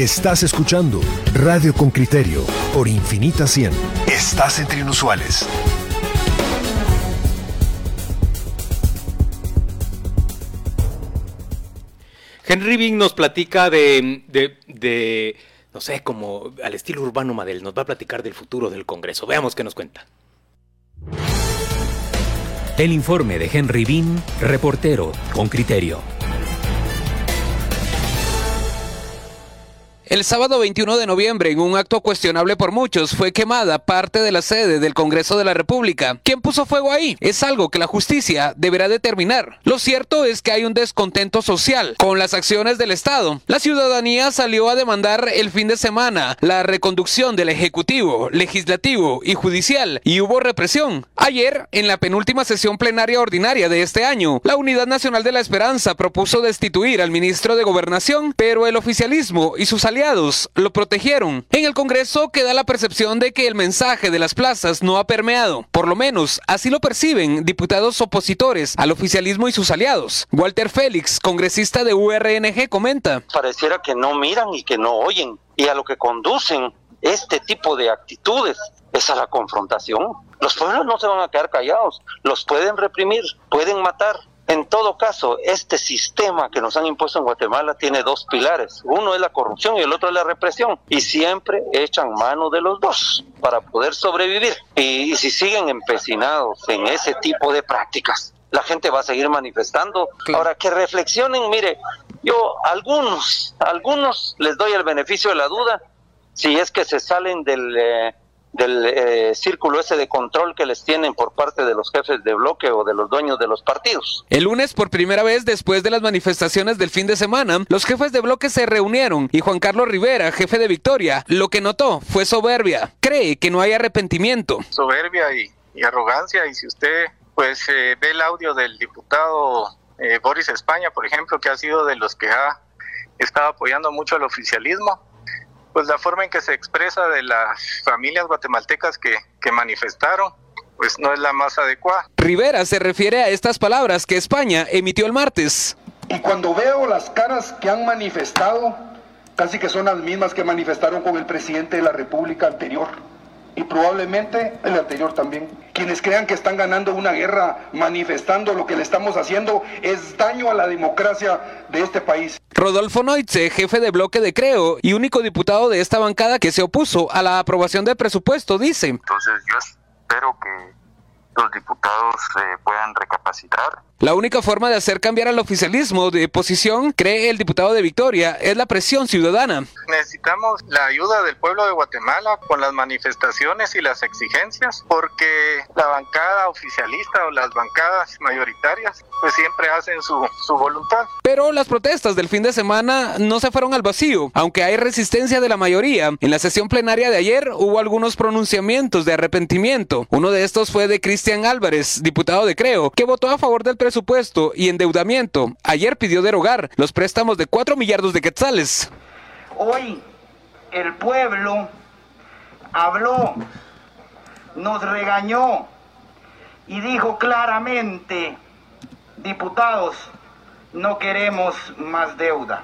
Estás escuchando Radio con Criterio por Infinita 100. Estás entre inusuales. Henry Bing nos platica de, de, de, no sé, como al estilo urbano Madel, nos va a platicar del futuro del Congreso. Veamos qué nos cuenta. El informe de Henry Bean, reportero con criterio. El sábado 21 de noviembre, en un acto cuestionable por muchos, fue quemada parte de la sede del Congreso de la República. ¿Quién puso fuego ahí? Es algo que la justicia deberá determinar. Lo cierto es que hay un descontento social con las acciones del Estado. La ciudadanía salió a demandar el fin de semana la reconducción del Ejecutivo, Legislativo y Judicial y hubo represión. Ayer, en la penúltima sesión plenaria ordinaria de este año, la Unidad Nacional de la Esperanza propuso destituir al ministro de Gobernación, pero el oficialismo y sus aliados lo protegieron. En el Congreso queda la percepción de que el mensaje de las plazas no ha permeado. Por lo menos, así lo perciben diputados opositores al oficialismo y sus aliados. Walter Félix, congresista de URNG, comenta. Pareciera que no miran y que no oyen. Y a lo que conducen este tipo de actitudes es a la confrontación. Los pueblos no se van a quedar callados, los pueden reprimir, pueden matar, en todo caso, este sistema que nos han impuesto en Guatemala tiene dos pilares. Uno es la corrupción y el otro es la represión. Y siempre echan mano de los dos para poder sobrevivir. Y, si siguen empecinados en ese tipo de prácticas, la gente va a seguir manifestando. Ahora, que reflexionen, mire, yo algunos, algunos les doy el beneficio de la duda si es que se salen del... Eh, del eh, círculo ese de control que les tienen por parte de los jefes de bloque o de los dueños de los partidos. El lunes, por primera vez después de las manifestaciones del fin de semana, los jefes de bloque se reunieron y Juan Carlos Rivera, jefe de Victoria, lo que notó fue soberbia. Cree que no hay arrepentimiento. Soberbia y, arrogancia y si usted pues eh, ve el audio del diputado eh, Boris España, por ejemplo, que ha sido de los que ha estado apoyando mucho al oficialismo, pues la forma en que se expresa de las familias guatemaltecas que, que manifestaron, pues no es la más adecuada. Rivera se refiere a estas palabras que España emitió el martes. Y cuando veo las caras que han manifestado, casi que son las mismas que manifestaron con el presidente de la República anterior y probablemente el anterior también. Quienes crean que están ganando una guerra manifestando lo que le estamos haciendo es daño a la democracia de este país. Rodolfo Noitze, jefe de bloque de Creo y único diputado de esta bancada que se opuso a la aprobación del presupuesto, dice. Entonces yo espero que los diputados eh, puedan recapacitar la única forma de hacer cambiar al oficialismo de posición, cree el diputado de Victoria, es la presión ciudadana. Necesitamos la ayuda del pueblo de Guatemala con las manifestaciones y las exigencias, porque la bancada oficialista o las bancadas mayoritarias pues siempre hacen su, su voluntad. Pero las protestas del fin de semana no se fueron al vacío, aunque hay resistencia de la mayoría. En la sesión plenaria de ayer hubo algunos pronunciamientos de arrepentimiento. Uno de estos fue de Cristian Álvarez, diputado de Creo, que votó a favor del presupuesto y endeudamiento. Ayer pidió derogar los préstamos de 4 millardos de quetzales. Hoy el pueblo habló, nos regañó y dijo claramente, diputados, no queremos más deuda.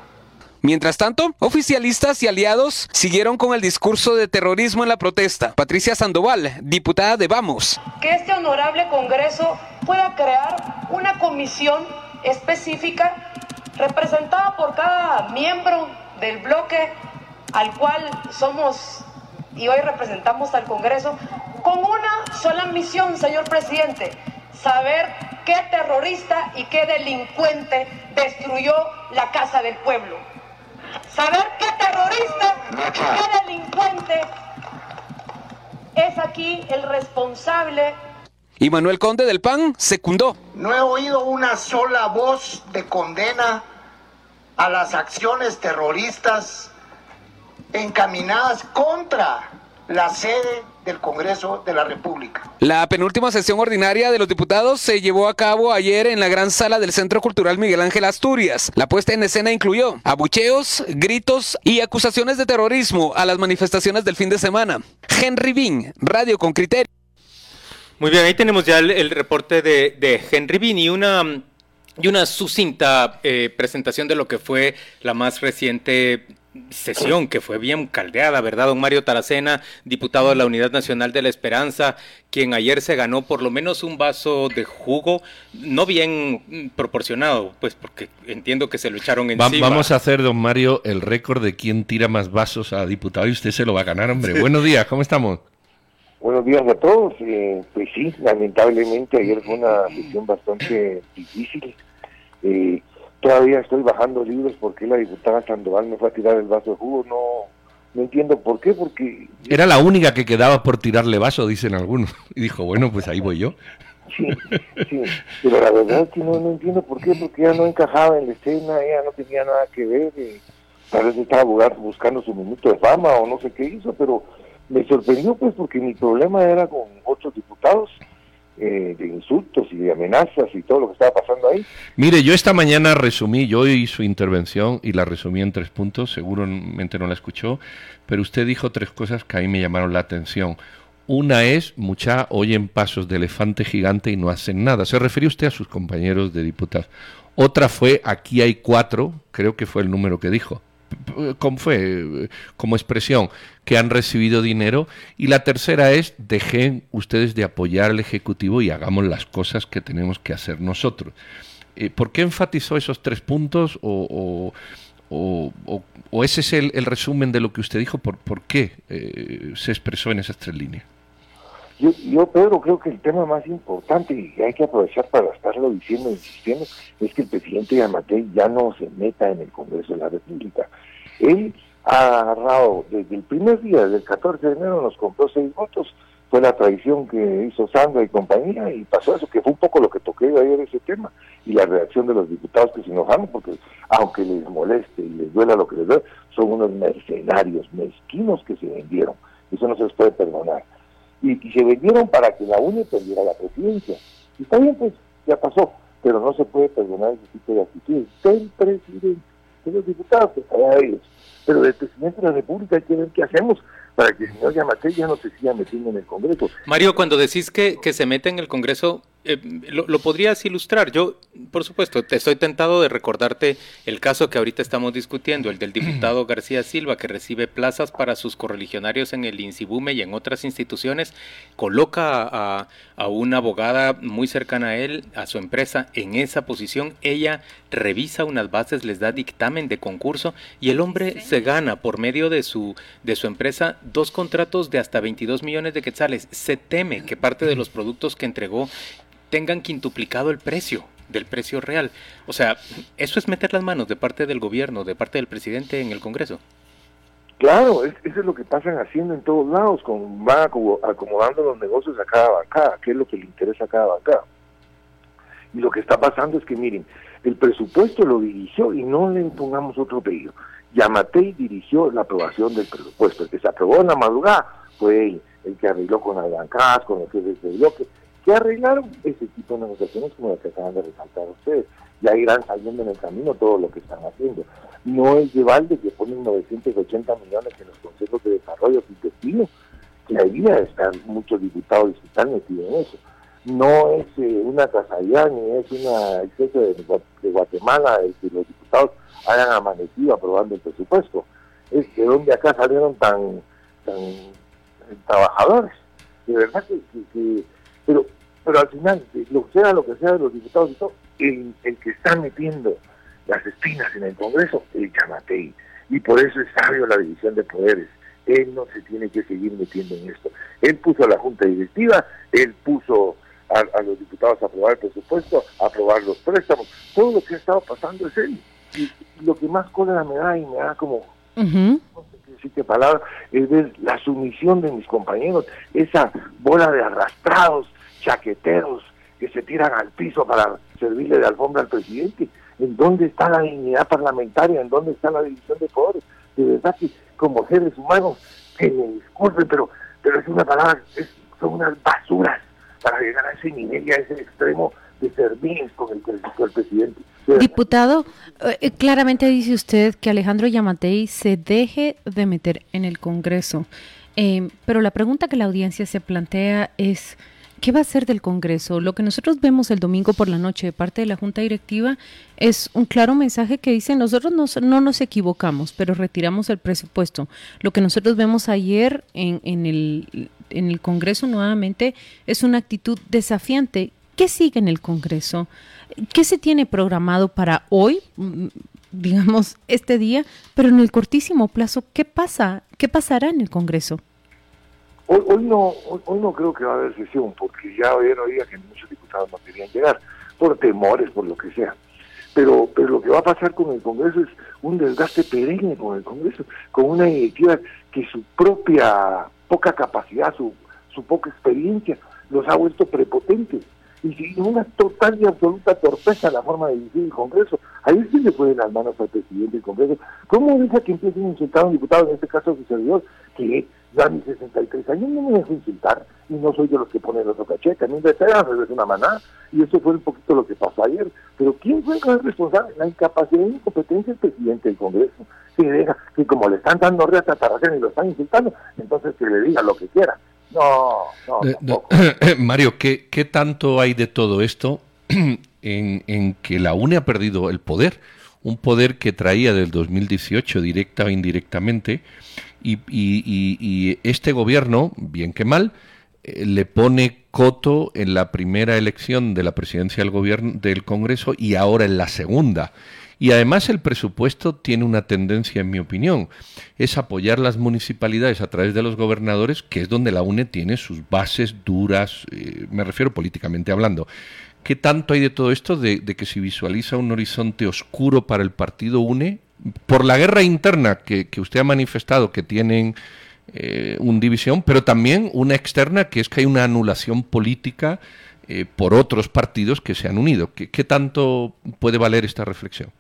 Mientras tanto, oficialistas y aliados siguieron con el discurso de terrorismo en la protesta. Patricia Sandoval, diputada de Vamos. Que este honorable Congreso pueda crear una comisión específica representada por cada miembro del bloque al cual somos y hoy representamos al Congreso, con una sola misión, señor presidente, saber qué terrorista y qué delincuente destruyó la casa del pueblo saber qué terrorista, qué delincuente es aquí el responsable. Y Manuel Conde del PAN secundó. No he oído una sola voz de condena a las acciones terroristas encaminadas contra la sede del Congreso de la República. La penúltima sesión ordinaria de los diputados se llevó a cabo ayer en la gran sala del Centro Cultural Miguel Ángel Asturias. La puesta en escena incluyó abucheos, gritos y acusaciones de terrorismo a las manifestaciones del fin de semana. Henry Bean, Radio con Criterio. Muy bien, ahí tenemos ya el, reporte de, Henry Bean y una, y una sucinta eh, presentación de lo que fue la más reciente sesión que fue bien caldeada, ¿verdad? Don Mario Taracena, diputado de la Unidad Nacional de la Esperanza, quien ayer se ganó por lo menos un vaso de jugo, no bien proporcionado, pues porque entiendo que se lo echaron encima. vamos a hacer, don Mario, el récord de quién tira más vasos a diputado y usted se lo va a ganar, hombre. Buenos días, ¿cómo estamos? Buenos días a todos. Eh, pues sí, lamentablemente ayer fue una sesión bastante difícil. Eh, todavía estoy bajando libros porque la diputada Sandoval me fue a tirar el vaso de jugo. No, no entiendo por qué, porque... Era la única que quedaba por tirarle vaso, dicen algunos. Y dijo, bueno, pues ahí voy yo. Sí, sí, pero la verdad es que no, no entiendo por qué, porque ella no encajaba en la escena, ella no tenía nada que ver. Eh, tal vez estaba buscando su minuto de fama o no sé qué hizo, pero me sorprendió pues porque mi problema era con otros diputados eh, de insultos y de amenazas y todo lo que estaba pasando ahí. Mire, yo esta mañana resumí, yo oí su intervención y la resumí en tres puntos, seguramente no la escuchó, pero usted dijo tres cosas que a mí me llamaron la atención. Una es, mucha oyen pasos de elefante gigante y no hacen nada. Se refiere usted a sus compañeros de diputados. Otra fue, aquí hay cuatro, creo que fue el número que dijo. ¿Cómo fue? Como expresión, que han recibido dinero. Y la tercera es, dejen ustedes de apoyar al Ejecutivo y hagamos las cosas que tenemos que hacer nosotros. Eh, ¿Por qué enfatizó esos tres puntos? ¿O, o, ese es el, resumen de lo que usted dijo? ¿Por, por qué eh, se expresó en esas tres líneas? Yo, yo, Pedro, creo que el tema más importante y hay que aprovechar para estarlo diciendo, insistiendo, es que el presidente Yamatei ya no se meta en el Congreso de la República. Él ha agarrado desde el primer día, desde el 14 de enero, nos compró seis votos. Fue la traición que hizo Sandra y compañía y pasó eso, que fue un poco lo que toqué ayer ese tema. Y la reacción de los diputados que se enojaron, porque aunque les moleste y les duela lo que les duele, son unos mercenarios mezquinos que se vendieron. Eso no se les puede perdonar y, se vendieron para que la UNE perdiera la presidencia. Y está bien, pues ya pasó, pero no se puede perdonar ese tipo de actitudes del presidente, los diputados, que allá ellos. Pero del presidente de la República hay que ver qué hacemos para que el señor Yamate ya no se siga metiendo en el Congreso. Mario, cuando decís que, que se mete en el Congreso, eh, lo, podrías ilustrar. Yo, por supuesto, te estoy tentado de recordarte el caso que ahorita estamos discutiendo, el del diputado García Silva, que recibe plazas para sus correligionarios en el INSIBUME y en otras instituciones, coloca a, a una abogada muy cercana a él, a su empresa, en esa posición. Ella revisa unas bases, les da dictamen de concurso y el hombre se gana por medio de su, de su empresa dos contratos de hasta 22 millones de quetzales. Se teme que parte de los productos que entregó tengan quintuplicado el precio del precio real. O sea, eso es meter las manos de parte del gobierno, de parte del presidente en el Congreso. Claro, eso es lo que pasan haciendo en todos lados, con, van acomodando los negocios a cada bancada, qué es lo que le interesa a cada bancada. Y lo que está pasando es que, miren, el presupuesto lo dirigió y no le pongamos otro pedido. Yamatei dirigió la aprobación del presupuesto. El que se aprobó en la madrugada fue el que arregló con las bancadas, con los jefes de bloque, que arreglaron ese tipo de negociaciones como las que acaban de resaltar ustedes. Ya irán saliendo en el camino todo lo que están haciendo. No es de balde que ponen 980 millones en los consejos de desarrollo intestino, que ahí debe estar muchos diputados que están metidos en eso. No es eh, una casualidad ni es una exceso de, de Guatemala el que los diputados hayan amanecido aprobando el presupuesto. Es que donde acá salieron tan, tan trabajadores. De verdad que pero pero al final, lo que sea lo que sea de los diputados y todo, el, el que está metiendo las espinas en el Congreso, el Chamatei. Y por eso es sabio la división de poderes. Él no se tiene que seguir metiendo en esto. Él puso a la Junta Directiva, él puso a, los diputados a aprobar el presupuesto, a aprobar los préstamos. Todo lo que ha estado pasando es él. Y, lo que más cólera me da y me da como, no sé qué decir qué palabra, es ver la sumisión de mis compañeros, esa bola de arrastrados chaqueteros que se tiran al piso para servirle de alfombra al presidente. ¿En dónde está la dignidad parlamentaria? ¿En dónde está la división de poderes? De verdad que como seres humanos, que me disculpen, pero, pero es una palabra, son unas basuras para llegar a ese nivel y a ese extremo de servir con el, el presidente. Diputado, eh, claramente dice usted que Alejandro Yamatei se deje de meter en el Congreso, eh, pero la pregunta que la audiencia se plantea es ¿Qué va a ser del Congreso? Lo que nosotros vemos el domingo por la noche de parte de la Junta Directiva es un claro mensaje que dice nosotros no nos equivocamos, pero retiramos el presupuesto. Lo que nosotros vemos ayer en, en, el, en el Congreso nuevamente es una actitud desafiante. ¿Qué sigue en el Congreso? ¿Qué se tiene programado para hoy? Mm, digamos, este día, pero en el cortísimo plazo, ¿qué pasa? ¿Qué pasará en el Congreso? Hoy, hoy no hoy, no creo que va a haber sesión, porque ya hoy oía que muchos diputados no querían llegar, por temores, por lo que sea. Pero, pero lo que va a pasar con el Congreso es un desgaste perenne con el Congreso, con una directiva que su propia poca capacidad, su, su poca experiencia, los ha vuelto prepotentes y una total y absoluta torpeza la forma de dirigir el Congreso. Ahí sí le pueden las manos al presidente del Congreso. ¿Cómo deja que empiecen a insultar a un diputado, en este caso a su servidor, que ya mis 63 años no me dejo insultar y no soy de los que ponen otro cachete, a mí me es una maná y eso fue un poquito lo que pasó ayer. Pero ¿quién fue el responsable? La incapacidad y incompetencia del presidente del Congreso, que deja que como le están dando reata a y lo están insultando, entonces que le diga lo que quiera. No, no. Mario, ¿qué, ¿qué tanto hay de todo esto en, en que la UNE ha perdido el poder? Un poder que traía del 2018 directa o indirectamente y, este gobierno, bien que mal, eh, le pone coto en la primera elección de la presidencia del gobierno del Congreso y ahora en la segunda. Y además el presupuesto tiene una tendencia, en mi opinión, es apoyar las municipalidades a través de los gobernadores, que es donde la UNE tiene sus bases duras, eh, me refiero políticamente hablando. ¿Qué tanto hay de todo esto de, de que se visualiza un horizonte oscuro para el partido UNE por la guerra interna que, usted ha manifestado que tienen eh, una división, pero también una externa que es que hay una anulación política eh, por otros partidos que se han unido. ¿Qué, tanto puede valer esta reflexión?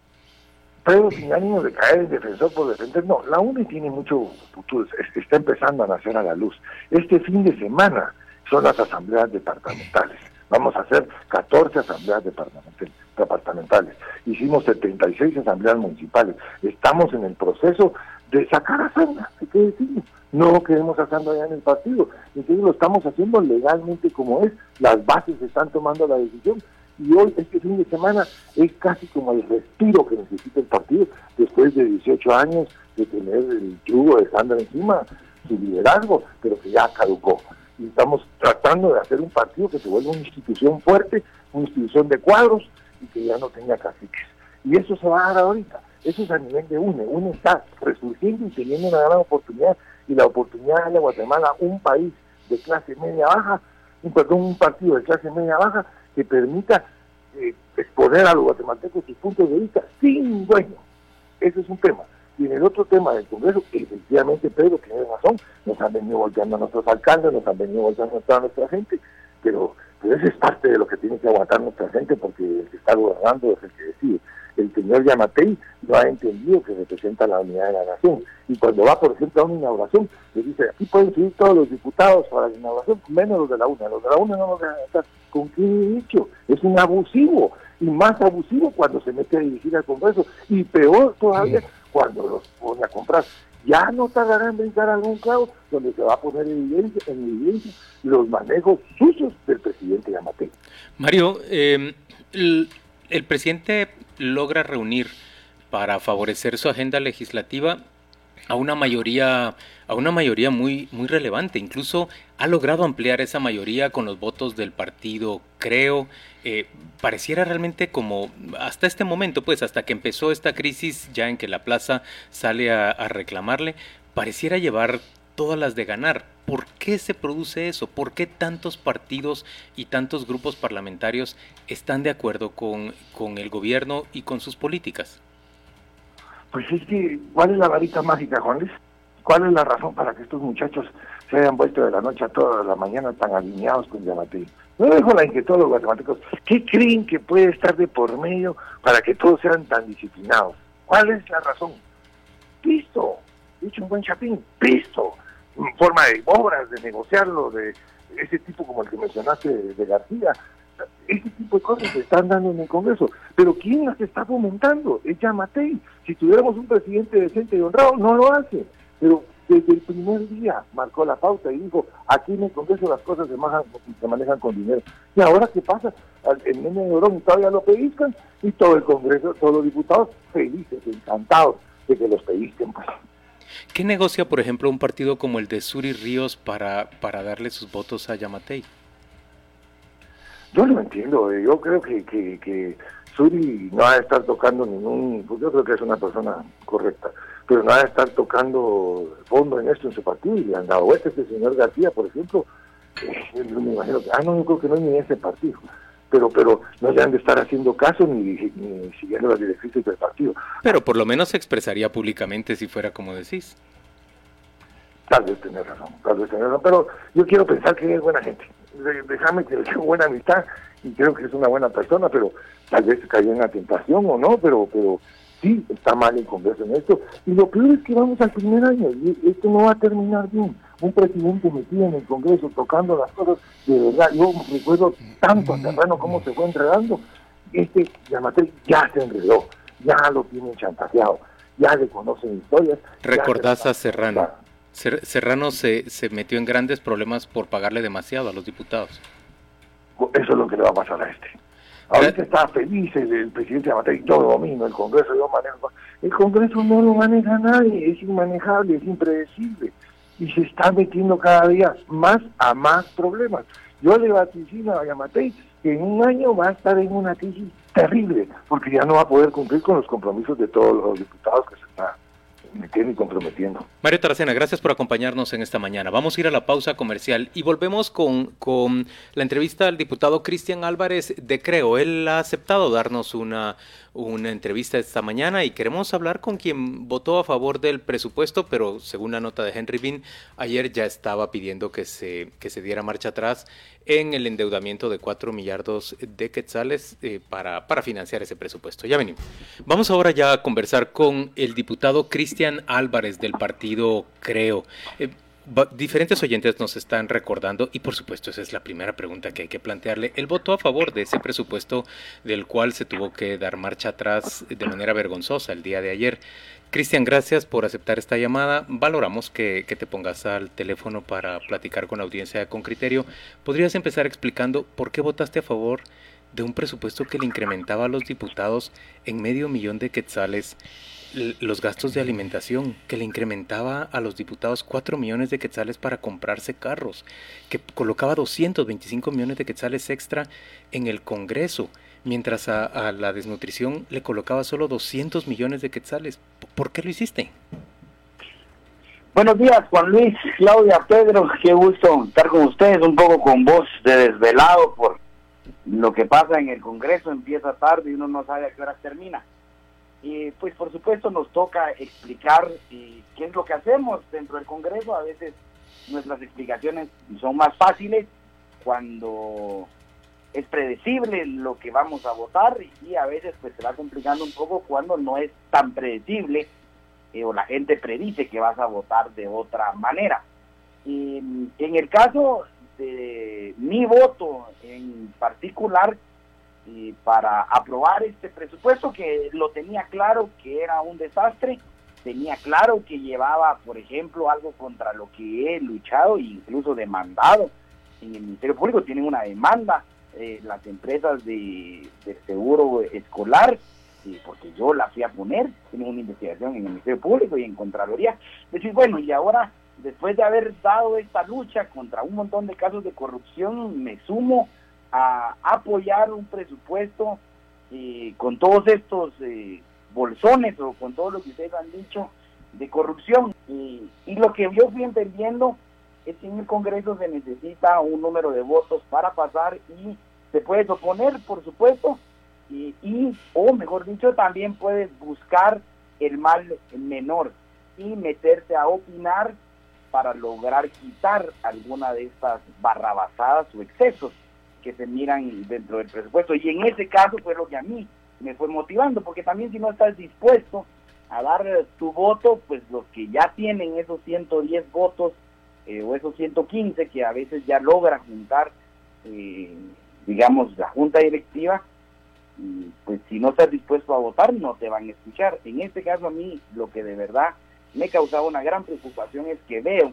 Pero sin ánimo de caer en defensor por defender, no, la UNE tiene mucho futuro, está empezando a nacer a la luz. Este fin de semana son las asambleas departamentales. Vamos a hacer 14 asambleas departamentales departamentales. Hicimos 76 asambleas municipales. Estamos en el proceso de sacar a Sandra, hay que decirlo. No queremos a Sandra allá en el partido. Entonces lo estamos haciendo legalmente como es. Las bases están tomando la decisión. Y hoy, este fin de semana, es casi como el respiro que necesita el partido después de 18 años de tener el yugo de Sandra encima, su liderazgo, pero que ya caducó. Y estamos tratando de hacer un partido que se vuelva una institución fuerte, una institución de cuadros, y que ya no tenga caciques. Y eso se va a dar ahorita. Eso es a nivel de UNE. UNE está resurgiendo y teniendo una gran oportunidad. Y la oportunidad de Guatemala, un país de clase media baja, un, perdón, un partido de clase media baja que permita eh, exponer a los guatemaltecos sus puntos de vista sin dueño. Ese es un tema. Y en el otro tema del Congreso, efectivamente Pedro tiene razón, nos han venido volteando a nuestros alcaldes, nos han venido volteando a nuestra gente, pero pero eso es parte de lo que tiene que aguantar nuestra gente porque el que está gobernando es el que decide. El señor Yamatei no ha entendido que representa la unidad de la nación. Y cuando va, por ejemplo, a una inauguración, le dice, aquí pueden subir todos los diputados para la inauguración, menos los de la UNA. Los de la UNA no nos dejan estar. ¿Con qué dicho? Es un abusivo. Y más abusivo cuando se mete a dirigir al Congreso. Y peor todavía cuando los pone a comprar ya no tardará en brincar algún clavo donde se va a poner en evidencia, en evidencia los manejos sucios del presidente Yamate. Mario, el, el presidente logra reunir para favorecer su agenda legislativa a una mayoría a una mayoría muy muy relevante incluso ha logrado ampliar esa mayoría con los votos del partido creo eh, pareciera realmente como hasta este momento pues hasta que empezó esta crisis ya en que la plaza sale a, reclamarle pareciera llevar todas las de ganar ¿Por qué se produce eso? ¿Por qué tantos partidos y tantos grupos parlamentarios están de acuerdo con, con el gobierno y con sus políticas? Pues es que, ¿cuál es la varita mágica, Juan ¿Cuál es la razón para que estos muchachos se hayan vuelto de la noche a toda la mañana tan alineados con Yamatei? No dejo la inquietud de los guatemaltecos. ¿Qué creen que puede estar de por medio para que todos sean tan disciplinados? ¿Cuál es la razón? Pisto, dicho un buen chapín, pisto, forma de obras, de negociarlo, de ese tipo como el que mencionaste de García, ese tipo de cosas se están dando en el Congreso. Pero ¿quién las está fomentando? Es Yamatei. Si tuviéramos un presidente decente y honrado, no lo hace. Pero desde el primer día marcó la pauta y dijo, aquí en el Congreso las cosas se manejan, se manejan con dinero. Y ahora, ¿qué pasa? El nene de Orón todavía lo pediscan y todo el Congreso, todos los diputados felices, encantados de que los pedisquen. Pues. ¿Qué negocia, por ejemplo, un partido como el de Suri Ríos para, para darle sus votos a Yamatei? Yo no entiendo, eh, yo creo que, que, que Suri no va a estar tocando ningún, pues yo creo que es una persona correcta, pero no va a estar tocando fondo en esto en su partido y han dado este señor García, por ejemplo, eh, me imagino que, ah, no, yo creo que no es ni ese partido, pero pero no le han de estar haciendo caso ni, ni siguiendo las directrices del partido. Pero por lo menos se expresaría públicamente si fuera como decís. Tal vez tener razón, tal vez tener razón, pero yo quiero pensar que es buena gente. Déjame que tengo buena amistad y creo que es una buena persona, pero tal vez cayó en la tentación o no, pero pero sí está mal el Congreso en esto. Y lo peor es que vamos al primer año y esto no va a terminar bien. Un presidente metido en el Congreso tocando las cosas, de verdad, yo recuerdo tanto a Serrano cómo se fue enredando. Este Yamatel ya se enredó, ya lo tienen chantajeado, ya le conocen historias. ¿Recordás a Serrano? Serrano se, se metió en grandes problemas por pagarle demasiado a los diputados. Eso es lo que le va a pasar a este. Ahorita está feliz el, presidente de y todo domingo, el Congreso yo manejo. El Congreso no lo maneja nadie, es inmanejable, es impredecible. Y se está metiendo cada día más a más problemas. Yo le vaticino a Yamatei que en un año va a estar en una crisis terrible, porque ya no va a poder cumplir con los compromisos de todos los diputados que se me comprometiendo. Mario Taracena, gracias por acompañarnos en esta mañana. Vamos a ir a la pausa comercial y volvemos con, con la entrevista al diputado Cristian Álvarez de Creo. Él ha aceptado darnos una, una entrevista esta mañana y queremos hablar con quien votó a favor del presupuesto, pero según la nota de Henry Bean, ayer ya estaba pidiendo que se, que se diera marcha atrás en el endeudamiento de 4 millardos de quetzales eh, para, para financiar ese presupuesto. Ya venimos. Vamos ahora ya a conversar con el diputado Cristian Álvarez del partido Creo. Eh, diferentes oyentes nos están recordando, y por supuesto esa es la primera pregunta que hay que plantearle, el voto a favor de ese presupuesto del cual se tuvo que dar marcha atrás de manera vergonzosa el día de ayer. Cristian, gracias por aceptar esta llamada. Valoramos que, que, te pongas al teléfono para platicar con la audiencia con criterio. ¿Podrías empezar explicando por qué votaste a favor de un presupuesto que le incrementaba a los diputados en medio millón de quetzales los gastos de alimentación, que le incrementaba a los diputados 4 millones de quetzales para comprarse carros, que colocaba 225 millones de quetzales extra en el Congreso, mientras a, la desnutrición le colocaba solo 200 millones de quetzales. ¿Por qué lo hiciste? Buenos días, Juan Luis, Claudia, Pedro, qué gusto estar con ustedes, un poco con voz de desvelado por lo que pasa en el Congreso, empieza tarde y uno no sabe a qué hora termina. Pues por supuesto nos toca explicar eh, qué es lo que hacemos dentro del Congreso. A veces nuestras explicaciones son más fáciles cuando es predecible lo que vamos a votar y a veces pues se va complicando un poco cuando no es tan predecible eh, o la gente predice que vas a votar de otra manera. En el caso de mi voto en particular, y para aprobar este presupuesto que lo tenía claro que era un desastre, tenía claro que llevaba, por ejemplo, algo contra lo que he luchado e incluso demandado en el Ministerio Público, tienen una demanda eh, las empresas de, seguro escolar, porque yo la fui a poner, tienen una investigación en el Ministerio Público y en Contraloría. Decir, bueno, y ahora, después de haber dado esta lucha contra un montón de casos de corrupción, me sumo a apoyar un presupuesto eh, con todos estos eh, bolsones o con todo lo que ustedes han dicho de corrupción. Y, lo que yo fui entendiendo es que en el Congreso se necesita un número de votos para pasar y se puede oponer, por supuesto, y, y o mejor dicho, también puedes buscar el mal menor y meterse a opinar para lograr quitar alguna de estas barrabasadas o excesos que se miran dentro del presupuesto. Y en ese caso fue lo que a mí me fue motivando, porque también si no estás dispuesto a dar tu voto, pues los que ya tienen esos 110 votos eh, o esos 115 que a veces ya logran juntar, eh, digamos, la junta directiva, pues si no estás dispuesto a votar no te van a escuchar. En este caso a mí lo que de verdad me causaba una gran preocupación es que veo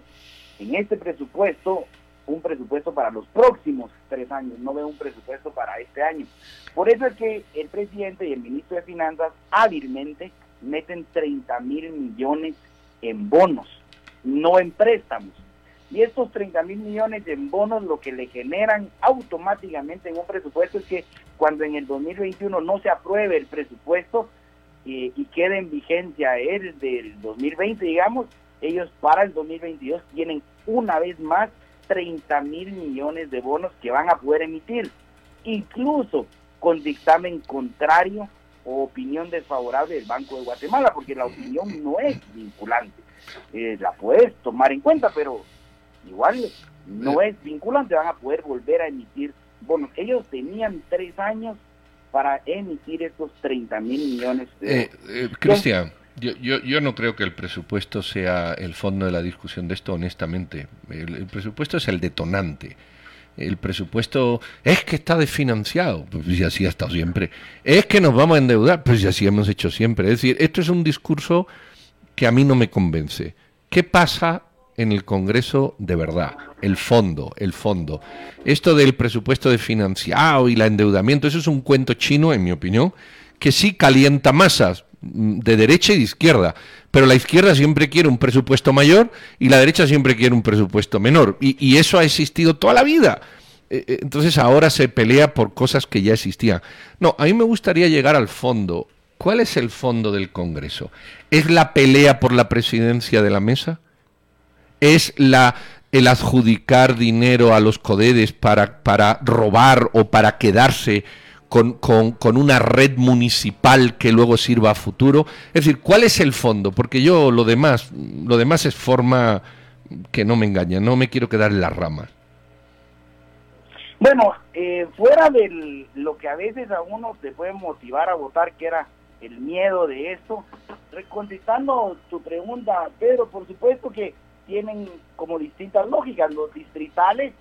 en este presupuesto un presupuesto para los próximos tres años, no veo un presupuesto para este año. Por eso es que el presidente y el ministro de Finanzas hábilmente meten 30 mil millones en bonos, no en préstamos. Y estos 30 mil millones en bonos lo que le generan automáticamente en un presupuesto es que cuando en el 2021 no se apruebe el presupuesto eh, y quede en vigencia el del 2020, digamos, ellos para el 2022 tienen una vez más 30 mil millones de bonos que van a poder emitir, incluso con dictamen contrario o opinión desfavorable del Banco de Guatemala, porque la opinión no es vinculante. Eh, la puedes tomar en cuenta, pero igual no es vinculante, van a poder volver a emitir bonos. Ellos tenían tres años para emitir estos 30 mil millones de eh, eh, Cristian. Yo, no creo que el presupuesto sea el fondo de la discusión de esto, honestamente. El, presupuesto es el detonante. El presupuesto es que está desfinanciado, pues y así ha estado siempre. Es que nos vamos a endeudar, pues y así hemos hecho siempre. Es decir, esto es un discurso que a mí no me convence. ¿Qué pasa en el Congreso de verdad? El fondo, el fondo. Esto del presupuesto desfinanciado y el endeudamiento, eso es un cuento chino, en mi opinión, que sí calienta masas de derecha y de izquierda. Pero la izquierda siempre quiere un presupuesto mayor y la derecha siempre quiere un presupuesto menor. Y, eso ha existido toda la vida. Eh, eh, entonces ahora se pelea por cosas que ya existían. No, a mí me gustaría llegar al fondo. ¿Cuál es el fondo del Congreso? ¿Es la pelea por la presidencia de la mesa? ¿Es la, el adjudicar dinero a los codedes para, para robar o para quedarse con, con, una red municipal que luego sirva a futuro. Es decir, ¿cuál es el fondo? Porque yo lo demás, lo demás es forma que no me engaña, no me quiero quedar en las ramas. Bueno, eh, fuera de lo que a veces a uno te puede motivar a votar, que era el miedo de esto, contestando tu pregunta, Pedro, por supuesto que tienen como distintas lógicas. Los distritales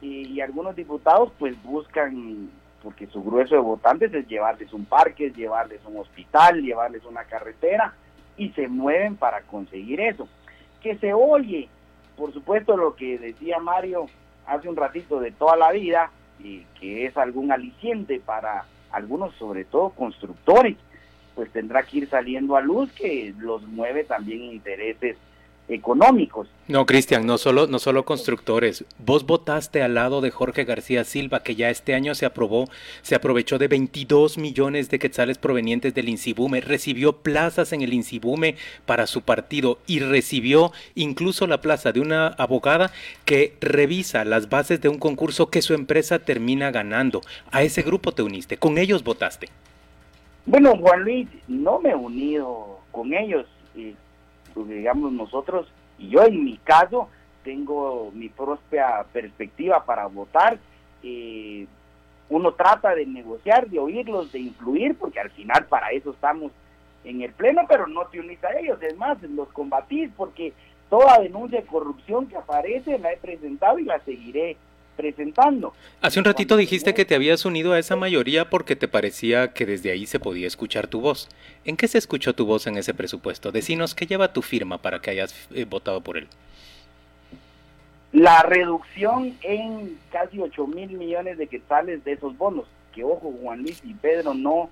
y algunos diputados pues buscan porque su grueso de votantes es llevarles un parque, es llevarles un hospital, llevarles una carretera, y se mueven para conseguir eso. Que se oye, por supuesto, lo que decía Mario hace un ratito de toda la vida, y que es algún aliciente para algunos, sobre todo constructores, pues tendrá que ir saliendo a luz que los mueve también intereses económicos. No, Cristian, no solo, no solo constructores. Vos votaste al lado de Jorge García Silva, que ya este año se aprobó, se aprovechó de 22 millones de quetzales provenientes del Incibume, recibió plazas en el Incibume para su partido y recibió incluso la plaza de una abogada que revisa las bases de un concurso que su empresa termina ganando. A ese grupo te uniste, con ellos votaste. Bueno, Juan Luis, no me he unido con ellos. Eh, digamos nosotros, y yo en mi caso tengo mi propia perspectiva para votar. Eh, uno trata de negociar, de oírlos, de influir, porque al final para eso estamos en el pleno, pero no te unís a ellos, es más, los combatís, porque toda denuncia de corrupción que aparece la he presentado y la seguiré presentando. Hace un ratito dijiste que te habías unido a esa mayoría porque te parecía que desde ahí se podía escuchar tu voz. ¿En qué se escuchó tu voz en ese presupuesto? Decinos qué lleva tu firma para que hayas eh, votado por él. La reducción en casi 8 mil millones de quetzales de esos bonos, que ojo Juan Luis y Pedro no,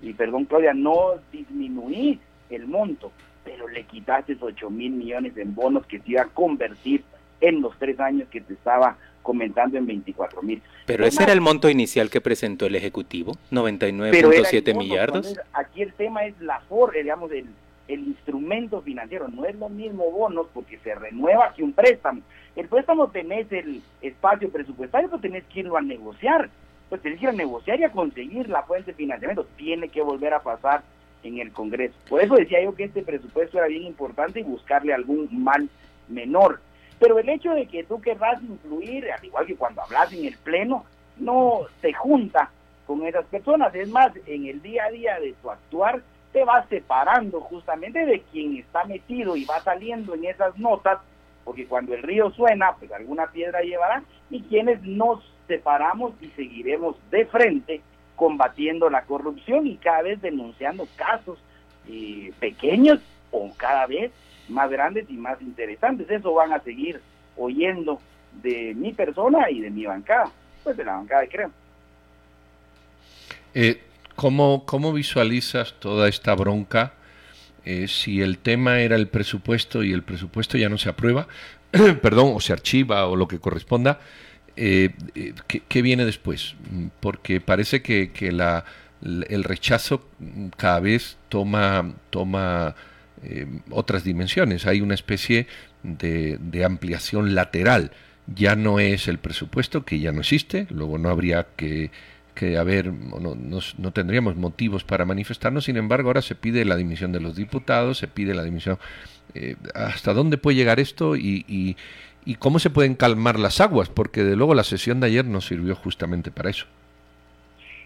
y perdón Claudia, no disminuís el monto, pero le quitaste 8 mil millones en bonos que se iba a convertir en los tres años que te estaba comentando en 24 mil. Pero ese era el monto inicial que presentó el Ejecutivo, 99.7 millardos. aquí el tema es la for, digamos, el, el instrumento financiero. No es lo mismo bonos porque se renueva que un préstamo. El préstamo tenés el espacio presupuestario, pero tenés que irlo a negociar. Pues tenés que ir a negociar y a conseguir la fuente de financiamiento. Tiene que volver a pasar en el Congreso. Por eso decía yo que este presupuesto era bien importante y buscarle algún mal menor. Pero el hecho de que tú querrás influir, al igual que cuando hablas en el Pleno, no te junta con esas personas. Es más, en el día a día de tu actuar, te vas separando justamente de quien está metido y va saliendo en esas notas, porque cuando el río suena, pues alguna piedra llevará, y quienes nos separamos y seguiremos de frente combatiendo la corrupción y cada vez denunciando casos eh, pequeños o cada vez más grandes y más interesantes. Eso van a seguir oyendo de mi persona y de mi bancada, pues de la bancada de Creo. Eh, ¿cómo, ¿Cómo visualizas toda esta bronca? Eh, si el tema era el presupuesto y el presupuesto ya no se aprueba, perdón, o se archiva o lo que corresponda, eh, eh, ¿qué, viene después? Porque parece que, que la, el rechazo cada vez toma, toma eh, otras dimensiones. Hay una especie de, ampliación lateral. Ya no es el presupuesto, que ya no existe, luego no habría que, que haber, no, no, no, tendríamos motivos para manifestarnos, sin embargo ahora se pide la dimisión de los diputados, se pide la dimisión. Eh, ¿Hasta dónde puede llegar esto y, y, y cómo se pueden calmar las aguas? Porque de luego la sesión de ayer nos sirvió justamente para eso.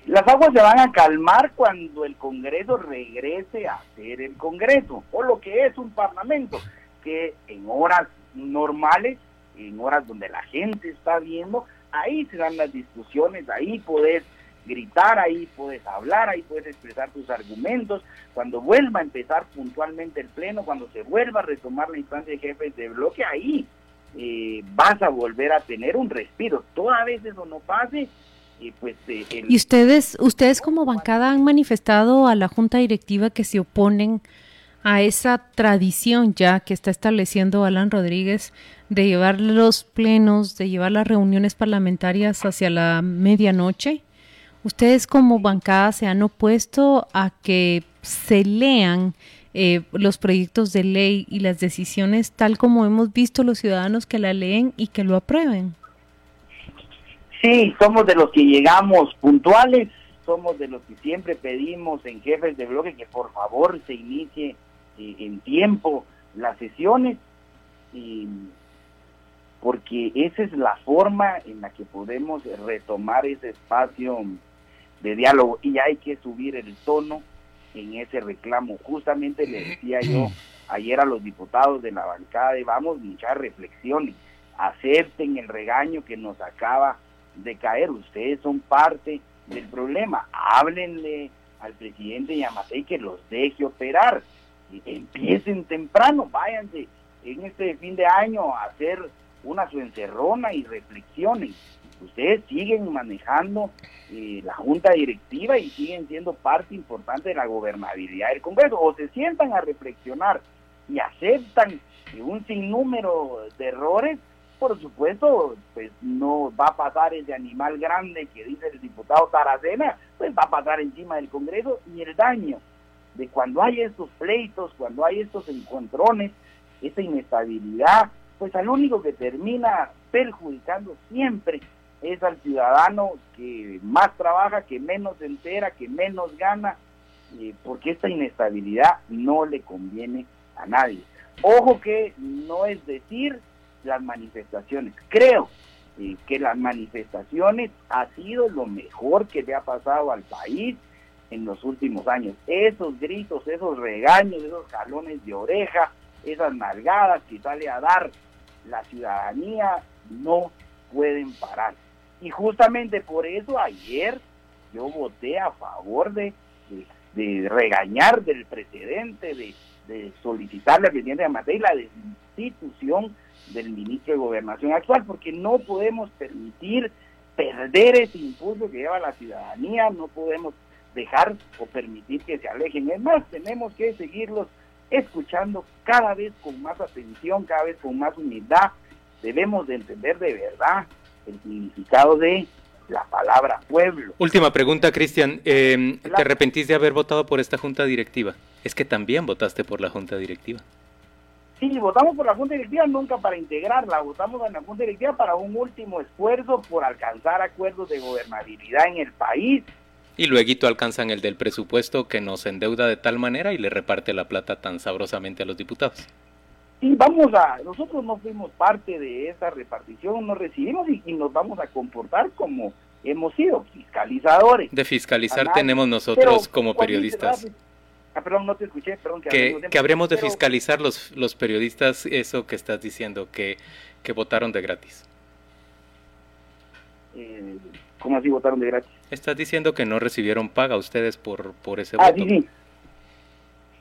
Las aguas se van a calmar cuando el Congreso regrese a ser el Congreso, o lo que es un Parlamento, que en horas normales, en horas donde la gente está viendo, ahí se dan las discusiones, ahí puedes gritar, ahí puedes hablar, ahí puedes expresar tus argumentos. Cuando vuelva a empezar puntualmente el Pleno, cuando se vuelva a retomar la instancia de jefes de bloque, ahí eh, vas a volver a tener un respiro. Toda vez eso no pase, pues, eh. ¿Y ustedes, ustedes como bancada han manifestado a la junta directiva que se oponen a esa tradición ya que está estableciendo Alan Rodríguez de llevar los plenos, de llevar las reuniones parlamentarias hacia la medianoche? ¿Ustedes como bancada se han opuesto a que se lean eh, los proyectos de ley y las decisiones tal como hemos visto los ciudadanos que la leen y que lo aprueben? Sí, somos de los que llegamos puntuales, somos de los que siempre pedimos en jefes de bloque que por favor se inicie eh, en tiempo las sesiones, y porque esa es la forma en la que podemos retomar ese espacio de diálogo y hay que subir el tono en ese reclamo. Justamente le decía yo ayer a los diputados de la bancada de vamos muchas reflexiones, acepten el regaño que nos acaba de caer. Ustedes son parte del problema. Háblenle al presidente Yamatei que los deje operar. Empiecen temprano, váyanse en este fin de año a hacer una su encerrona y reflexionen. Ustedes siguen manejando eh, la junta directiva y siguen siendo parte importante de la gobernabilidad del Congreso. O se sientan a reflexionar y aceptan un sinnúmero de errores por supuesto, pues no va a pasar ese animal grande que dice el diputado Taracena, pues va a pasar encima del Congreso y el daño de cuando hay estos pleitos, cuando hay estos encontrones, esa inestabilidad, pues al único que termina perjudicando siempre es al ciudadano que más trabaja, que menos entera, que menos gana, eh, porque esta inestabilidad no le conviene a nadie. Ojo que no es decir las manifestaciones. Creo eh, que las manifestaciones ha sido lo mejor que le ha pasado al país en los últimos años. Esos gritos, esos regaños, esos jalones de oreja, esas nalgadas que sale a dar la ciudadanía no pueden parar. Y justamente por eso ayer yo voté a favor de, de, regañar del precedente, de, de solicitarle al presidente de Matei la destitución del ministro de Gobernación actual, porque no podemos permitir perder ese impulso que lleva la ciudadanía, no podemos dejar o permitir que se alejen. Es más, tenemos que seguirlos escuchando cada vez con más atención, cada vez con más humildad. Debemos de entender de verdad el significado de la palabra pueblo. Última pregunta, Cristian. Eh, ¿Te arrepentís de haber votado por esta junta directiva? Es que también votaste por la junta directiva. Sí, votamos por la Junta Directiva nunca para integrarla, votamos en la Junta Directiva para un último esfuerzo por alcanzar acuerdos de gobernabilidad en el país. Y luego alcanzan el del presupuesto que nos endeuda de tal manera y le reparte la plata tan sabrosamente a los diputados. Sí, vamos a, nosotros no fuimos parte de esa repartición, no recibimos y, nos vamos a comportar como hemos sido fiscalizadores. De fiscalizar tenemos nosotros como periodistas. Ah, perdón, no te escuché, perdón. Que, que, habremos de fiscalizar los, los periodistas eso que estás diciendo, que, que votaron de gratis. Eh, ¿Cómo así votaron de gratis? Estás diciendo que no recibieron paga ustedes por, por ese ah, voto. Sí, sí.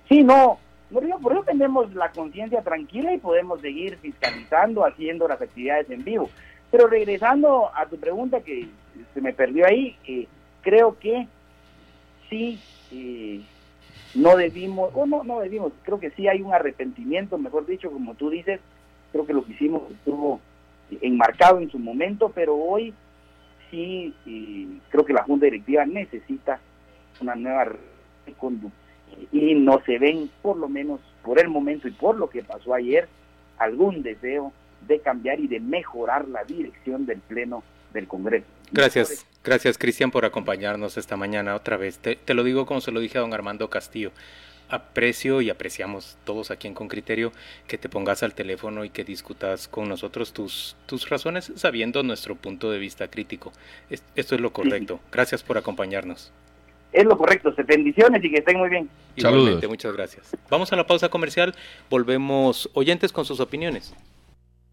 sí, no, por eso tenemos la conciencia tranquila y podemos seguir fiscalizando, haciendo las actividades en vivo. Pero regresando a tu pregunta que se me perdió ahí, eh, creo que sí, eh, no debimos, o no, no debimos, creo que sí hay un arrepentimiento, mejor dicho, como tú dices, creo que lo que hicimos estuvo enmarcado en su momento, pero hoy sí creo que la Junta Directiva necesita una nueva conducta y no se ven, por lo menos por el momento y por lo que pasó ayer, algún deseo de cambiar y de mejorar la dirección del Pleno del Congreso. Gracias, gracias Cristian por acompañarnos esta mañana otra vez. Te, te, lo digo como se lo dije a don Armando Castillo. Aprecio y apreciamos todos aquí en Con Criterio que te pongas al teléfono y que discutas con nosotros tus, tus razones sabiendo nuestro punto de vista crítico. esto es lo correcto. Gracias por acompañarnos es lo correcto. Bendiciones y que estén muy bien. Igualmente, muchas gracias. Vamos a la pausa comercial. Volvemos oyentes con sus opiniones.